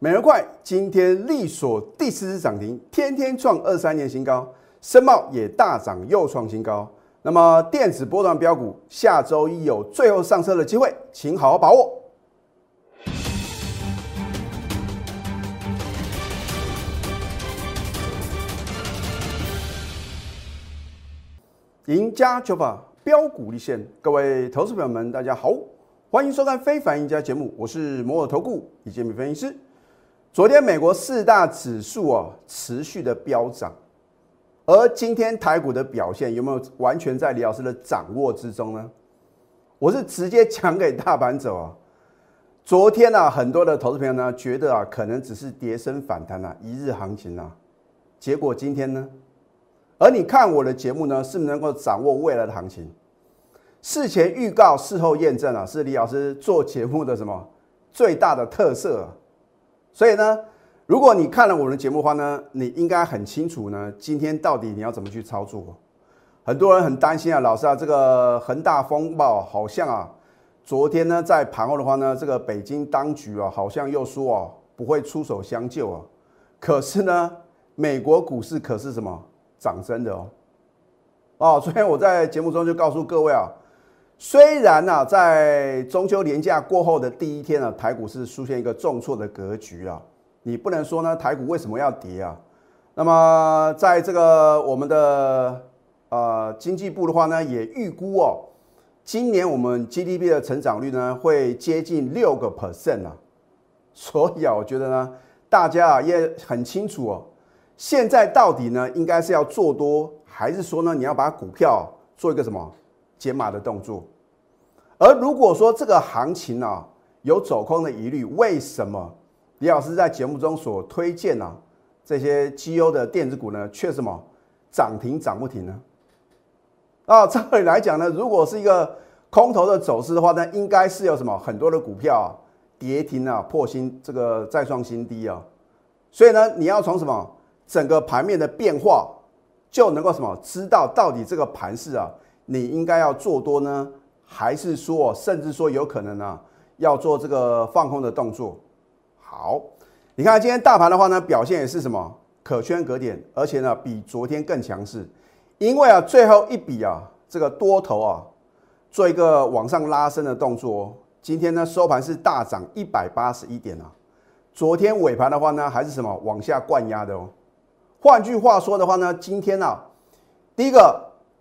美元快今天力所第四次涨停，天天创二三年新高，深茂也大涨又创新高。那么电子波段标股下周一有最后上车的机会，请好好把握。赢家九法标股立现，各位投资朋友们，大家好，欢迎收看《非凡赢家》节目，我是摩尔投顾李建民分析师。昨天美国四大指数啊持续的飙涨，而今天台股的表现有没有完全在李老师的掌握之中呢？我是直接讲给大盘走啊。昨天呢，很多的投资朋友呢觉得啊，可能只是跌升反弹啊，一日行情啊，结果今天呢？而你看我的节目呢，是不是能够掌握未来的行情？事前预告，事后验证啊，是李老师做节目的什么最大的特色？所以呢，如果你看了我们的节目的话呢，你应该很清楚呢，今天到底你要怎么去操作？很多人很担心啊，老师啊，这个恒大风暴好像啊，昨天呢在盘后的话呢，这个北京当局啊，好像又说啊不会出手相救啊，可是呢，美国股市可是什么？涨真的哦，哦，昨天我在节目中就告诉各位啊，虽然呢在中秋连假过后的第一天呢，台股是出现一个重挫的格局啊，你不能说呢台股为什么要跌啊？那么在这个我们的呃经济部的话呢，也预估哦，今年我们 GDP 的成长率呢会接近六个 percent 啊，所以啊，我觉得呢，大家啊也很清楚哦。现在到底呢，应该是要做多，还是说呢，你要把股票做一个什么减码的动作？而如果说这个行情啊有走空的疑虑，为什么李老师在节目中所推荐呢这些绩优的电子股呢，却什么涨停涨不停呢？啊，照理来讲呢，如果是一个空头的走势的话呢，应该是有什么很多的股票跌停啊，破新这个再创新低啊，所以呢，你要从什么？整个盘面的变化就能够什么知道到底这个盘势啊，你应该要做多呢，还是说甚至说有可能呢要做这个放空的动作？好，你看今天大盘的话呢，表现也是什么？可圈可点，而且呢比昨天更强势，因为啊最后一笔啊这个多头啊做一个往上拉升的动作，今天呢收盘是大涨一百八十一点啊，昨天尾盘的话呢还是什么？往下灌压的哦。换句话说的话呢，今天呢，第一个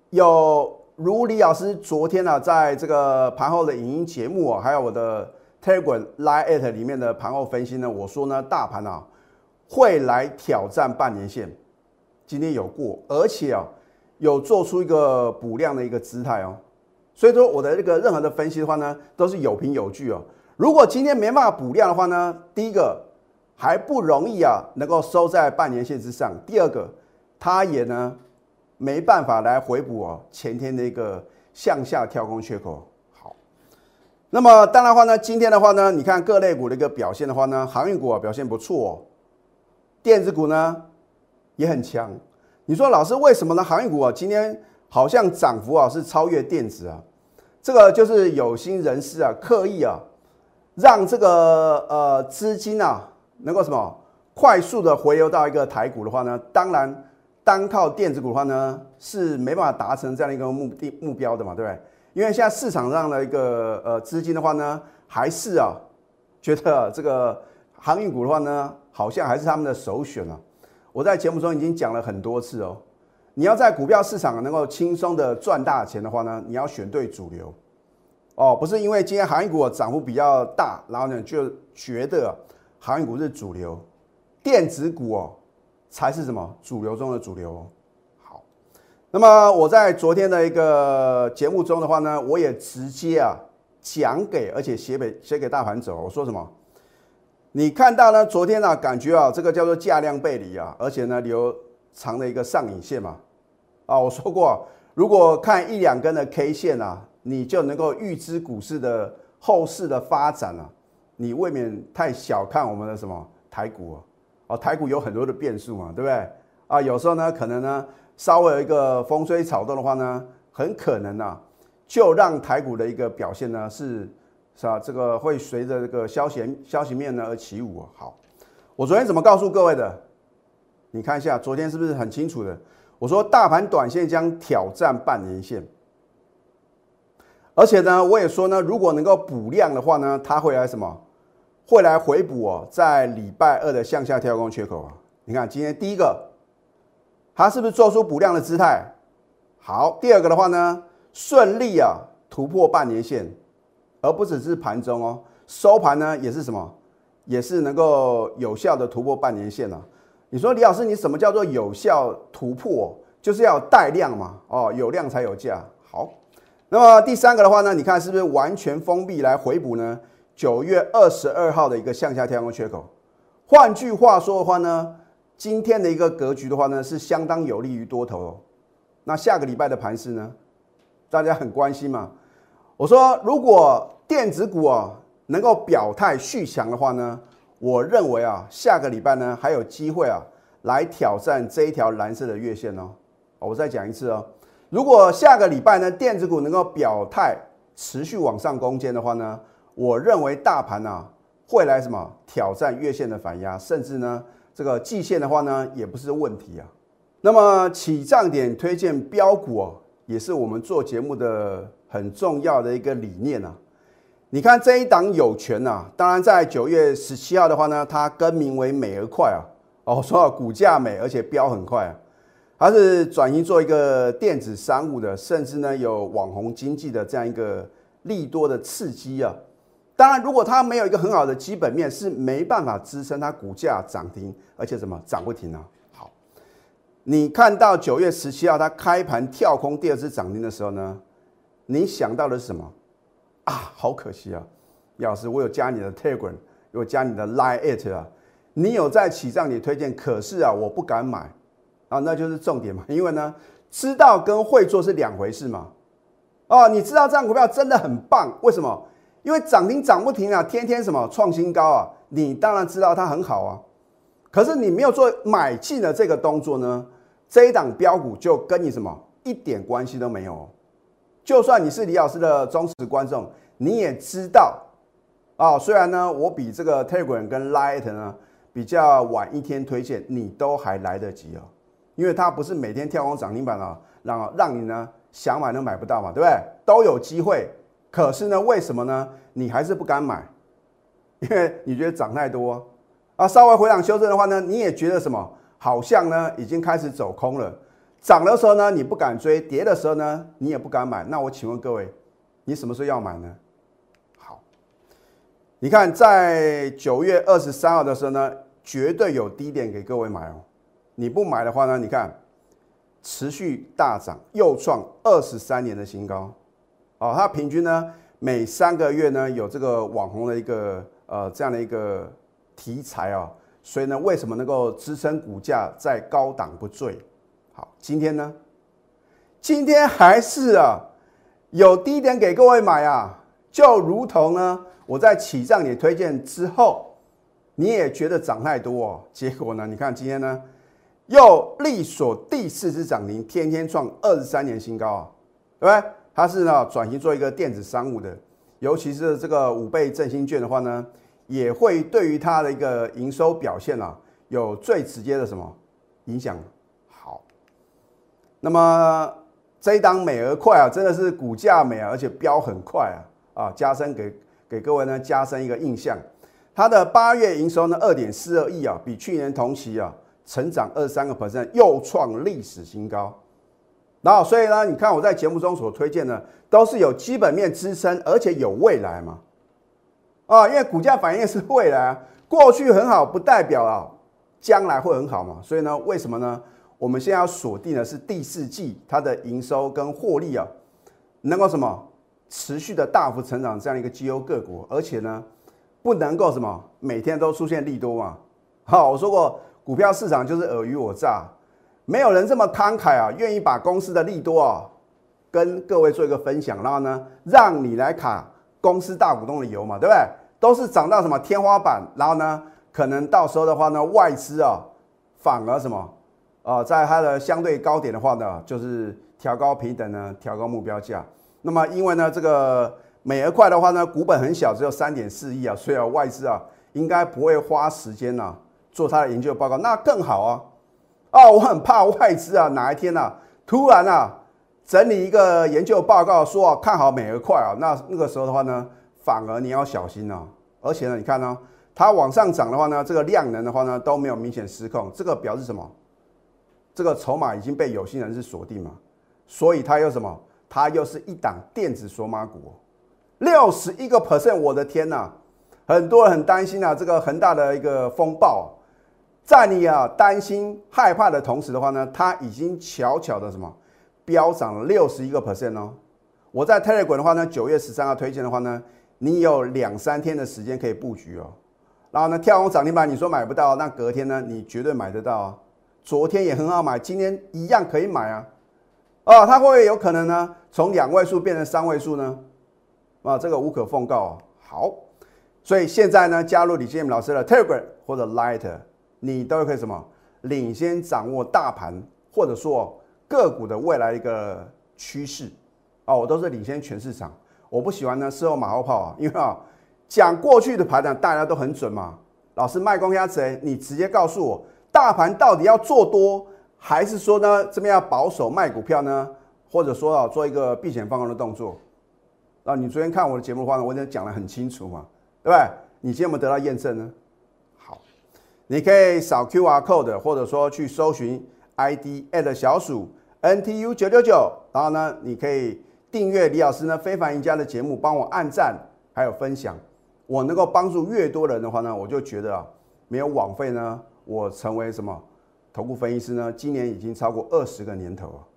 有如李老师昨天呢，在这个盘后的影音节目啊，还有我的 Telegram Live 里面的盘后分析呢，我说呢，大盘啊会来挑战半年线，今天有过，而且啊有做出一个补量的一个姿态哦，所以说我的这个任何的分析的话呢，都是有凭有据哦。如果今天没办法补量的话呢，第一个。还不容易啊，能够收在半年线之上。第二个，它也呢没办法来回补哦前天的一个向下跳空缺口。好，那么当然话呢，今天的话呢，你看各类股的一个表现的话呢，航运股啊表现不错，哦，电子股呢也很强。你说老师为什么呢？航运股啊今天好像涨幅啊是超越电子啊，这个就是有心人士啊刻意啊让这个呃资金啊。能够什么快速的回流到一个台股的话呢？当然，单靠电子股的话呢，是没办法达成这样的一个目的目标的嘛，对不对？因为现在市场上的一个呃资金的话呢，还是啊觉得这个航运股的话呢，好像还是他们的首选啊。我在节目中已经讲了很多次哦，你要在股票市场能够轻松的赚大钱的话呢，你要选对主流哦，不是因为今天航运股涨幅比较大，然后呢就觉得。航运股是主流，电子股哦才是什么主流中的主流。好，那么我在昨天的一个节目中的话呢，我也直接啊讲给，而且写给写给大盘走。我说什么？你看到呢？昨天呢，感觉啊，这个叫做价量背离啊，而且呢留长的一个上影线嘛。啊，我说过，如果看一两根的 K 线啊，你就能够预知股市的后市的发展了。你未免太小看我们的什么台股啊，哦，台股有很多的变数嘛，对不对？啊，有时候呢，可能呢，稍微有一个风吹草动的话呢，很可能啊，就让台股的一个表现呢是是吧？这个会随着这个消息消息面呢而起舞啊。好，我昨天怎么告诉各位的？你看一下，昨天是不是很清楚的？我说大盘短线将挑战半年线，而且呢，我也说呢，如果能够补量的话呢，它会来什么？会来回补哦，在礼拜二的向下跳空缺口啊。你看今天第一个，它是不是做出补量的姿态？好，第二个的话呢，顺利啊突破半年线，而不只是盘中哦，收盘呢也是什么？也是能够有效的突破半年线啊。你说李老师，你什么叫做有效突破？就是要带量嘛，哦，有量才有价。好，那么第三个的话呢，你看是不是完全封闭来回补呢？九月二十二号的一个向下跳空缺口。换句话说的话呢，今天的一个格局的话呢，是相当有利于多头哦。那下个礼拜的盘势呢，大家很关心嘛。我说，如果电子股啊能够表态续强的话呢？我认为啊，下个礼拜呢还有机会啊，来挑战这一条蓝色的月线哦。我再讲一次哦，如果下个礼拜呢电子股能够表态持续往上攻坚的话呢，我认为大盘呢会来什么挑战月线的反压，甚至呢这个季线的话呢也不是问题啊。那么起涨点推荐标股哦，也是我们做节目的很重要的一个理念啊。你看这一档有权呐，当然在九月十七号的话呢，它更名为美而快啊。哦，说股价美，而且飙很快啊。它是转型做一个电子商务的，甚至呢有网红经济的这样一个利多的刺激啊。当然，如果它没有一个很好的基本面，是没办法支撑它股价涨停，而且什么涨不停啊。好，你看到九月十七号它开盘跳空第二次涨停的时候呢，你想到的是什么？啊，好可惜啊！老师，我有加你的 Telegram，有加你的 Line It 啊，你有在起账里推荐，可是啊，我不敢买啊，那就是重点嘛。因为呢，知道跟会做是两回事嘛。哦，你知道这样股票真的很棒，为什么？因为涨停涨不停啊，天天什么创新高啊，你当然知道它很好啊。可是你没有做买进的这个动作呢，这一档标股就跟你什么一点关系都没有。就算你是李老师的忠实观众，你也知道啊。虽然呢，我比这个 Telegram 跟 Light 呢比较晚一天推荐，你都还来得及哦。因为它不是每天跳空涨停板啊，让让你呢想买都买不到嘛，对不对？都有机会，可是呢，为什么呢？你还是不敢买？因为你觉得涨太多啊。稍微回档修正的话呢，你也觉得什么？好像呢已经开始走空了。涨的时候呢，你不敢追；跌的时候呢，你也不敢买。那我请问各位，你什么时候要买呢？好，你看在九月二十三号的时候呢，绝对有低点给各位买哦。你不买的话呢，你看持续大涨，又创二十三年的新高。哦，它平均呢每三个月呢有这个网红的一个呃这样的一个题材啊，所以呢，为什么能够支撑股价在高档不坠？好，今天呢？今天还是啊，有低点给各位买啊，就如同呢，我在起涨你推荐之后，你也觉得涨太多哦。结果呢，你看今天呢，又力所第四次涨停，天天创二十三年新高啊，对不对？它是呢转型做一个电子商务的，尤其是这个五倍振兴券的话呢，也会对于它的一个营收表现啊，有最直接的什么影响？好那么这一档美而快啊，真的是股价美啊，而且飙很快啊啊！加深给给各位呢加深一个印象，它的八月营收呢二点四二亿啊，比去年同期啊成长二十三个 percent，又创历史新高。然后所以呢，你看我在节目中所推荐的都是有基本面支撑，而且有未来嘛。啊，因为股价反应是未来啊，过去很好不代表啊将来会很好嘛，所以呢，为什么呢？我们现在要锁定的是第四季它的营收跟获利啊，能够什么？持续的大幅成长这样一个绩优个股，而且呢不能够什么？每天都出现利多嘛。好，我说过股票市场就是尔虞我诈，没有人这么慷慨啊，愿意把公司的利多啊跟各位做一个分享，然后呢让你来卡公司大股东的油嘛，对不对？都是涨到什么天花板，然后呢可能到时候的话呢外资啊反而什么？啊，在它的相对高点的话呢，就是调高平等呢，调高目标价。那么因为呢，这个美而快的话呢，股本很小，只有三点四亿啊，所以，外资啊应该不会花时间呢做它的研究报告，那更好啊！啊，我很怕外资啊，哪一天啊，突然啊，整理一个研究报告说啊，看好美而快啊，那那个时候的话呢，反而你要小心啊。而且呢，你看呢，它往上涨的话呢，这个量能的话呢都没有明显失控，这个表示什么？这个筹码已经被有心人士锁定嘛，所以它又什么？它又是一档电子索马股，六十一个 percent，我的天呐！很多人很担心啊，这个恒大的一个风暴，在你啊担心害怕的同时的话呢，它已经悄悄的什么飙涨了六十一个 percent 哦。我在 Telegram 的话呢，九月十三号推荐的话呢，你有两三天的时间可以布局哦。然后呢，跳空涨停板，你说买不到，那隔天呢，你绝对买得到啊。昨天也很好买，今天一样可以买啊。哦，它会不会有可能呢？从两位数变成三位数呢？啊，这个无可奉告啊。好。所以现在呢，加入李建明老师的 Telegram 或者 Light，你都可以什么领先掌握大盘，或者说个股的未来一个趋势哦，我都是领先全市场。我不喜欢呢事后马后炮啊，因为啊讲过去的盘呢大家都很准嘛。老师卖光鸭子，你直接告诉我，大盘到底要做多，还是说呢这边要保守卖股票呢？或者说啊做一个避险放空的动作？啊，你昨天看我的节目的话呢，我已经讲得很清楚嘛。对不对？你今天有没有得到验证呢？你可以扫 Q R code，或者说去搜寻 I D at 小鼠 N T U 九九九，然后呢，你可以订阅李老师呢非凡赢家的节目，帮我按赞还有分享。我能够帮助越多人的话呢，我就觉得啊，没有枉费呢。我成为什么头部分析师呢？今年已经超过二十个年头了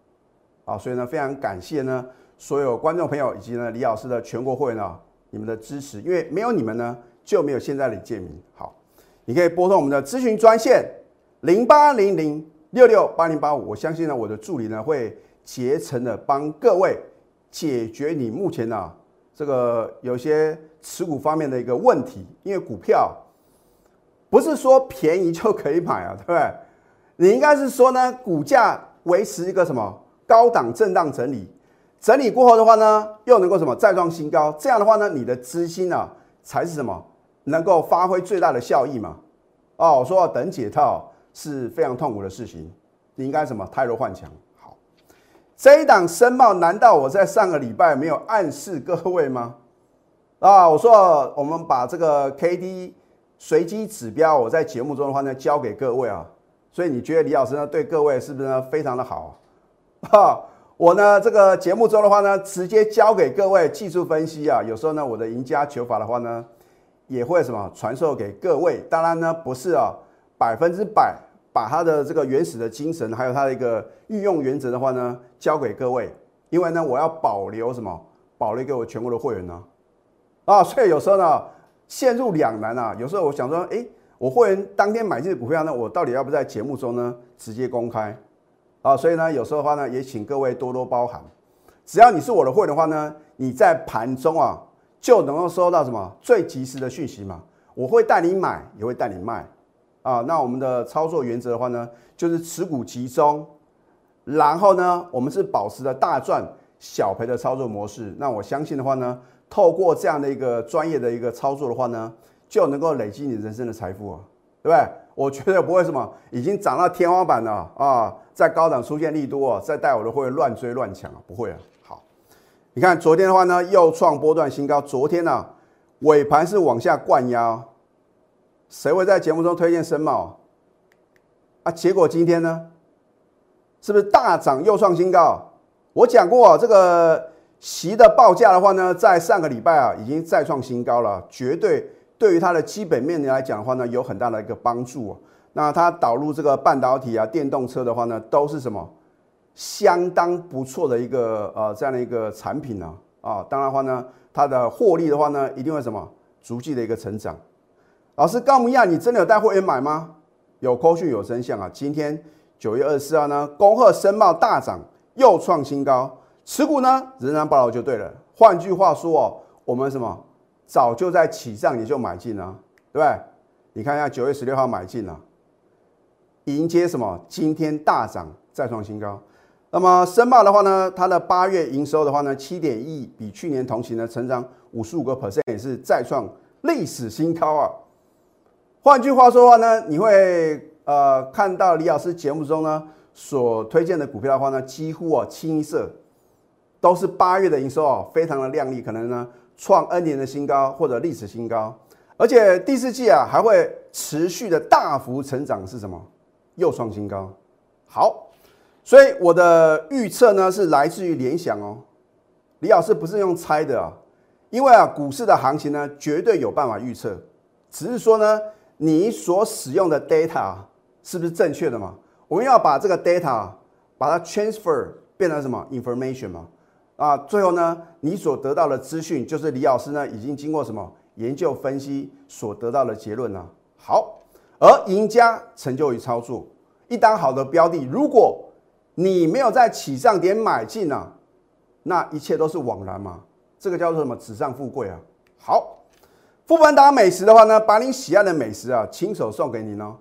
啊！所以呢，非常感谢呢所有观众朋友以及呢李老师的全国会呢。你们的支持，因为没有你们呢，就没有现在的建明。好，你可以拨通我们的咨询专线零八零零六六八零八五。我相信呢，我的助理呢会竭诚的帮各位解决你目前呢这个有些持股方面的一个问题。因为股票不是说便宜就可以买啊，对不对？你应该是说呢，股价维持一个什么高档震荡整理。整理过后的话呢，又能够什么再创新高？这样的话呢，你的资金呢才是什么能够发挥最大的效益嘛？哦，我说等解套是非常痛苦的事情，你应该什么泰弱换强？好，这一档申茂，难道我在上个礼拜没有暗示各位吗？啊，我说我们把这个 K D 随机指标，我在节目中的话呢交给各位啊，所以你觉得李老师呢对各位是不是呢非常的好？哈。我呢，这个节目中的话呢，直接交给各位技术分析啊。有时候呢，我的赢家求法的话呢，也会什么传授给各位。当然呢，不是啊，百分之百把它的这个原始的精神，还有它的一个运用原则的话呢，交给各位。因为呢，我要保留什么？保留给我全国的会员呢？啊，所以有时候呢，陷入两难啊。有时候我想说，哎，我会员当天买进的股票呢，我到底要不在节目中呢直接公开？啊，所以呢，有时候的话呢，也请各位多多包涵。只要你是我的会的话呢，你在盘中啊就能够收到什么最及时的讯息嘛。我会带你买，也会带你卖。啊，那我们的操作原则的话呢，就是持股集中，然后呢，我们是保持着大赚小赔的操作模式。那我相信的话呢，透过这样的一个专业的一个操作的话呢，就能够累积你人生的财富啊，对不对？我觉得不会什么已经涨到天花板了啊。在高档出现利多啊，再带我的会乱追乱抢啊？不会啊。好，你看昨天的话呢，又创波段新高。昨天呢，尾盘是往下灌压。谁会在节目中推荐深茂啊？结果今天呢，是不是大涨又创新高？我讲过，这个席的报价的话呢，在上个礼拜啊，已经再创新高了，绝对对于它的基本面来讲的话呢，有很大的一个帮助啊。那它导入这个半导体啊、电动车的话呢，都是什么相当不错的一个呃这样的一个产品呢？啊，当然话呢，它的获利的话呢，一定会什么逐季的一个成长。老师高木亚，你真的有带会员买吗？有扣讯有真相啊！今天九月二十四号呢，恭贺申茂大涨，又创新高，持股呢仍然保留就对了。换句话说哦，我们什么早就在起涨也就买进了，对不对？你看一下九月十六号买进了。迎接什么？今天大涨再创新高。那么申茂的话呢，它的八月营收的话呢，七点一亿，比去年同期呢成长五十五个 percent，也是再创历史新高啊。换句话说的话呢，你会呃看到李老师节目中呢所推荐的股票的话呢，几乎啊清一色都是八月的营收啊，非常的亮丽，可能呢创 N 年的新高或者历史新高，而且第四季啊还会持续的大幅成长，是什么？又创新高。好，所以我的预测呢是来自于联想哦。李老师不是用猜的啊，因为啊股市的行情呢绝对有办法预测，只是说呢你所使用的 data 是不是正确的嘛？我们要把这个 data 把它 transfer 变成什么 information 嘛？啊，最后呢，你所得到的资讯就是李老师呢已经经过什么研究分析所得到的结论呢？好，而赢家成就于操作，一单好的标的，如果你没有在起涨点买进啊，那一切都是枉然嘛。这个叫做什么？纸上富贵啊。好，富邦达美食的话呢，把你喜爱的美食啊，亲手送给你哦。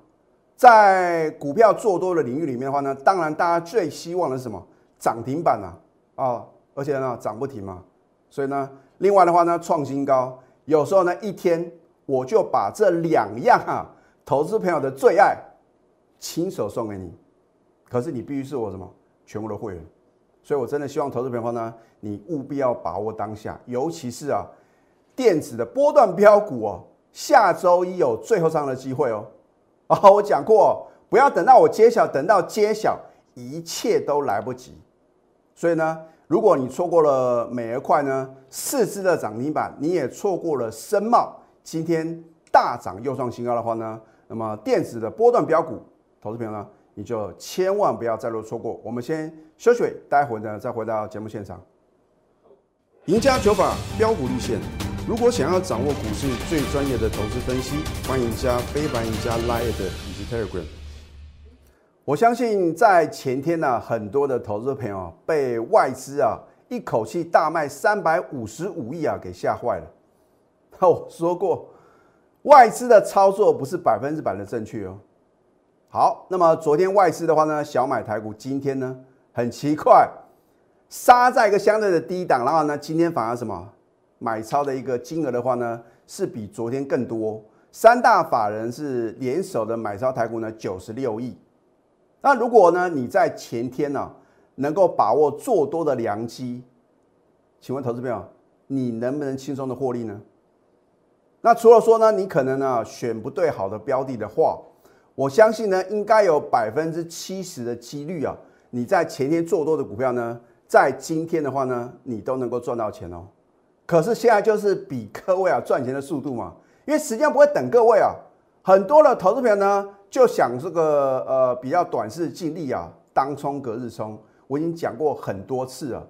在股票做多的领域里面的话呢，当然大家最希望的是什么？涨停板啊，啊。而且呢，涨不停嘛，所以呢，另外的话呢，创新高，有时候呢，一天我就把这两样啊，投资朋友的最爱，亲手送给你。可是你必须是我什么全部的会员，所以我真的希望投资朋友呢，你务必要把握当下，尤其是啊，电子的波段标股哦，下周一有最后上的机会哦。啊，我讲过，不要等到我揭晓，等到揭晓，一切都来不及。所以呢。如果你错过了美而快呢四只的涨停板，你也错过了深茂今天大涨又创新高的话呢，那么电子的波段标股，投资朋友呢，你就千万不要再落错过。我们先休息，待会呢再回到节目现场。赢家九法标股立线，如果想要掌握股市最专业的投资分析，欢迎加非凡、赢家 Line 以及 Telegram。我相信在前天呢，很多的投资朋友被外资啊一口气大卖三百五十五亿啊给吓坏了。我说过，外资的操作不是百分之百的正确哦。好，那么昨天外资的话呢，小买台股，今天呢很奇怪，杀在一个相对的低档，然后呢今天反而什么买超的一个金额的话呢，是比昨天更多。三大法人是联手的买超台股呢九十六亿。那如果呢？你在前天呢，能够把握做多的良机，请问投资朋友，你能不能轻松的获利呢？那除了说呢，你可能呢选不对好的标的的话，我相信呢，应该有百分之七十的几率啊，你在前天做多的股票呢，在今天的话呢，你都能够赚到钱哦。可是现在就是比各位啊赚钱的速度嘛，因为时间不会等各位啊，很多的投资朋友呢。就想这个呃比较短视尽力啊，当冲隔日冲，我已经讲过很多次了。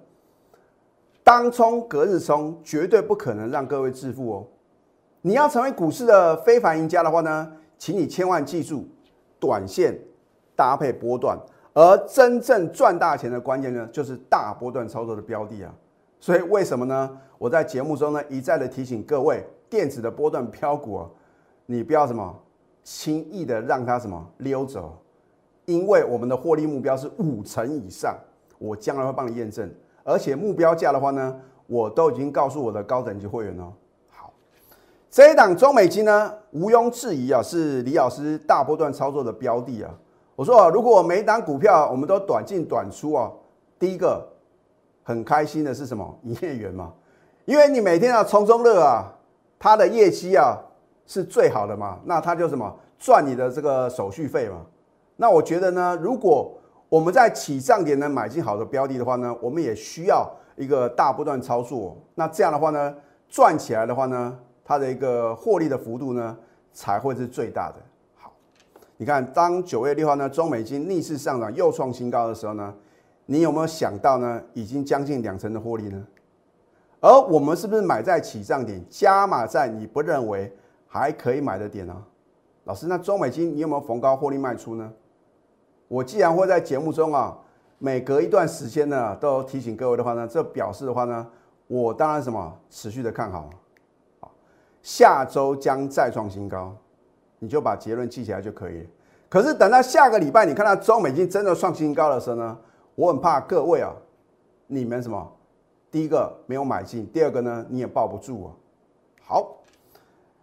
当冲隔日冲绝对不可能让各位致富哦。你要成为股市的非凡赢家的话呢，请你千万记住，短线搭配波段，而真正赚大钱的关键呢，就是大波段操作的标的啊。所以为什么呢？我在节目中呢一再的提醒各位，电子的波段飘股，你不要什么。轻易的让它什么溜走，因为我们的获利目标是五成以上，我将来会帮你验证，而且目标价的话呢，我都已经告诉我的高等级会员哦。这一档中美金呢，毋庸置疑啊，是李老师大波段操作的标的啊。我说啊，如果每一档股票我们都短进短出啊，第一个很开心的是什么？营业员嘛，因为你每天啊冲冲乐啊，它的业绩啊。是最好的嘛？那他就什么赚你的这个手续费嘛？那我觉得呢，如果我们在起涨点呢买进好的标的的话呢，我们也需要一个大波段操作。那这样的话呢，赚起来的话呢，它的一个获利的幅度呢才会是最大的。好，你看，当九月六号呢，中美金逆势上涨又创新高的时候呢，你有没有想到呢？已经将近两成的获利呢？而我们是不是买在起涨点，加码在你不认为？还可以买的点呢，老师，那中美金你有没有逢高获利卖出呢？我既然会在节目中啊，每隔一段时间呢，都提醒各位的话呢，这表示的话呢，我当然什么持续的看，好，下周将再创新高，你就把结论记起来就可以。可是等到下个礼拜，你看到中美金真的创新高的时候呢，我很怕各位啊，你们什么？第一个没有买进，第二个呢，你也抱不住啊。好。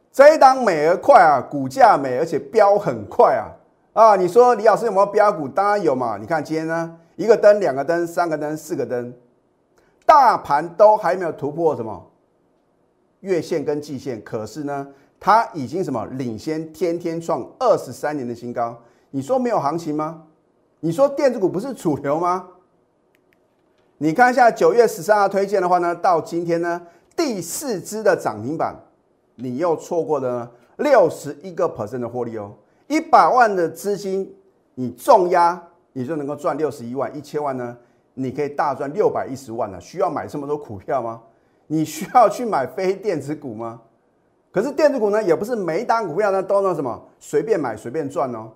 这一档美而快啊，股价美而且飙很快啊啊！你说李老师有没有标股？当然有嘛！你看今天呢，一个灯、两个灯、三个灯、四个灯，大盘都还没有突破什么月线跟季线，可是呢，它已经什么领先天天创二十三年的新高。你说没有行情吗？你说电子股不是主流吗？你看一下九月十三号推荐的话呢，到今天呢第四支的涨停板，你又错过了六十一个 percent 的获利哦。一百万的资金你重压，你就能够赚六十一万；一千万呢，你可以大赚六百一十万了。需要买这么多股票吗？你需要去买非电子股吗？可是电子股呢，也不是每一单股票呢都能什么随便买随便赚哦。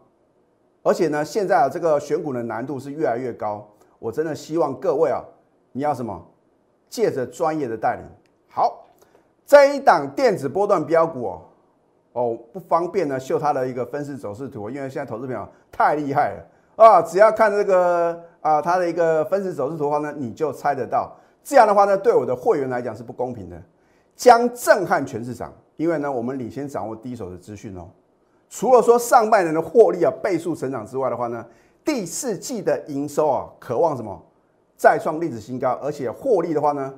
而且呢，现在啊这个选股的难度是越来越高。我真的希望各位啊，你要什么？借着专业的带领。好，这一档电子波段标股哦，哦不方便呢秀它的一个分时走势图，因为现在投资朋友太厉害了啊，只要看这个啊它的一个分时走势图的话呢，你就猜得到。这样的话呢，对我的会员来讲是不公平的，将震撼全市场。因为呢，我们领先掌握第一手的资讯哦。除了说上半年的获利啊倍数成长之外的话呢？第四季的营收啊，渴望什么再创历史新高，而且获利的话呢，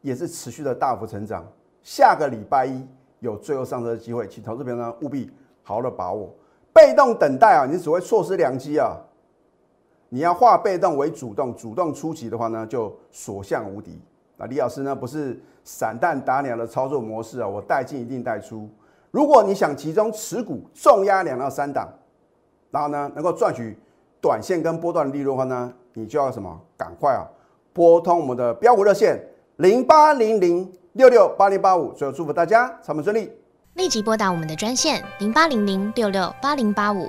也是持续的大幅成长。下个礼拜一有最后上车的机会，请投资朋友呢务必好好的把握。被动等待啊，你只会错失良机啊。你要化被动为主动，主动出击的话呢，就所向无敌。那李老师呢，不是散弹打鸟的操作模式啊，我带进一定带出。如果你想集中持股，重压两到三档，然后呢能够赚取。短线跟波段的利润的话呢，你就要什么？赶快啊，拨通我们的标股热线零八零零六六八零八五。最后祝福大家操盘顺利，立即拨打我们的专线零八零零六六八零八五